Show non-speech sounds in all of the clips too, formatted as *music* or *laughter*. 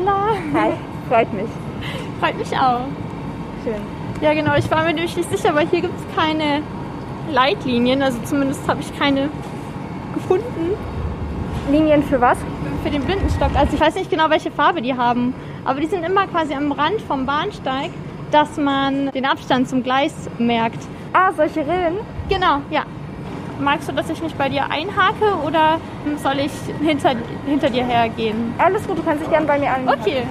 Ella. Hi, freut mich. Freut mich auch. Schön. Ja, genau. Ich war mir nämlich nicht sicher, weil hier gibt es keine Leitlinien. Also zumindest habe ich keine gefunden Linien für was? für den Blindenstock. Also ich weiß nicht genau, welche Farbe die haben. Aber die sind immer quasi am Rand vom Bahnsteig, dass man den Abstand zum Gleis merkt. Ah, solche Rillen? Genau, ja. Magst du, dass ich mich bei dir einhake oder soll ich hinter, hinter dir hergehen? Alles gut, du kannst dich gerne bei mir an. Okay.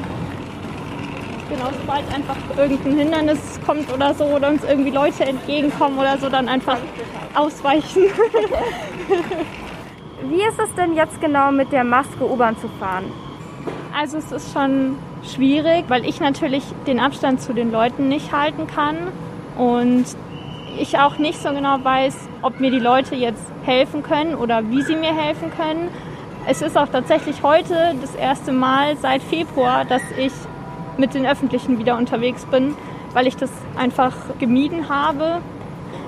Genau, sobald einfach irgendein Hindernis kommt oder so oder uns irgendwie Leute entgegenkommen oder so, dann einfach ausweichen. *laughs* Wie ist es denn jetzt genau mit der Maske U-Bahn zu fahren? Also es ist schon schwierig, weil ich natürlich den Abstand zu den Leuten nicht halten kann und ich auch nicht so genau weiß, ob mir die Leute jetzt helfen können oder wie sie mir helfen können. Es ist auch tatsächlich heute das erste Mal seit Februar, dass ich mit den Öffentlichen wieder unterwegs bin, weil ich das einfach gemieden habe.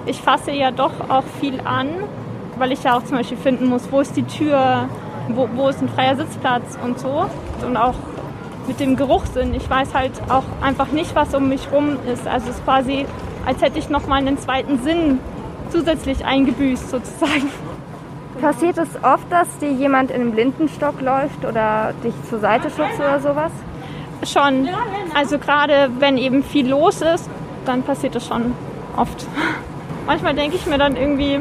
Ich fasse ja doch auch viel an, weil ich ja auch zum Beispiel finden muss, wo ist die Tür, wo, wo ist ein freier Sitzplatz und so. Und auch mit dem Geruchssinn. Ich weiß halt auch einfach nicht, was um mich rum ist. Also es ist quasi, als hätte ich nochmal einen zweiten Sinn zusätzlich eingebüßt sozusagen. Passiert es oft, dass dir jemand in einem Blindenstock läuft oder dich zur Seite schubst oder sowas? Schon. Also gerade wenn eben viel los ist, dann passiert das schon oft. Manchmal denke ich mir dann irgendwie,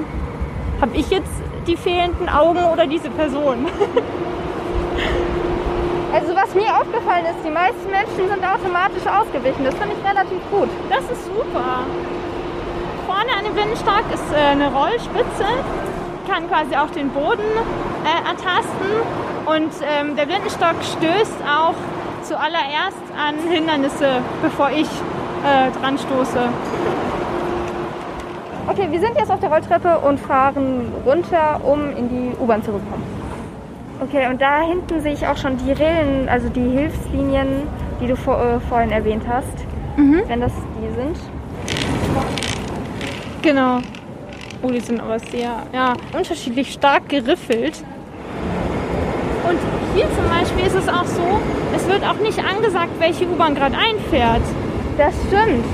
habe ich jetzt die fehlenden Augen oder diese Person? Also was mir aufgefallen ist, die meisten Menschen sind automatisch ausgewichen. Das finde ich relativ gut. Das ist super. Vorne an dem Blindenstock ist äh, eine Rollspitze, kann quasi auch den Boden äh, ertasten und ähm, der Blindenstock stößt auch zuallererst an Hindernisse, bevor ich äh, dran stoße. Okay, wir sind jetzt auf der Rolltreppe und fahren runter, um in die U-Bahn zu bekommen. Okay, und da hinten sehe ich auch schon die Rillen, also die Hilfslinien, die du vor, äh, vorhin erwähnt hast. Wenn das die sind. Genau. Oh, die sind aber sehr ja, unterschiedlich stark geriffelt. Und hier zum Beispiel ist es auch so, es wird auch nicht angesagt, welche U-Bahn gerade einfährt. Das stimmt.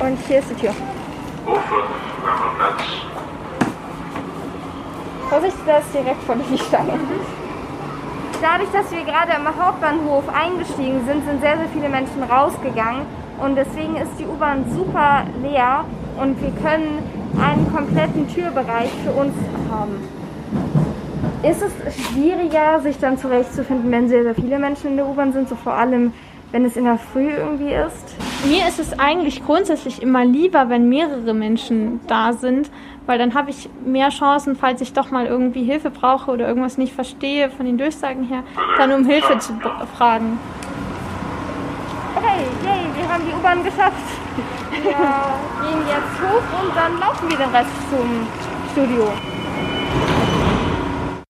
Und hier ist die Tür. Vorsicht, das ist direkt vor die Stange. Dadurch, dass wir gerade am Hauptbahnhof eingestiegen sind, sind sehr, sehr viele Menschen rausgegangen. Und deswegen ist die U-Bahn super leer und wir können einen kompletten Türbereich für uns haben. Ist es schwieriger, sich dann zurechtzufinden, wenn sehr, sehr viele Menschen in der U-Bahn sind, so vor allem, wenn es in der Früh irgendwie ist? Mir ist es eigentlich grundsätzlich immer lieber, wenn mehrere Menschen da sind, weil dann habe ich mehr Chancen, falls ich doch mal irgendwie Hilfe brauche oder irgendwas nicht verstehe von den Durchsagen her, dann um Hilfe zu fragen. Okay, yay, wir haben die U-Bahn geschafft. *laughs* Wir gehen jetzt hoch und dann laufen wir den Rest zum Studio.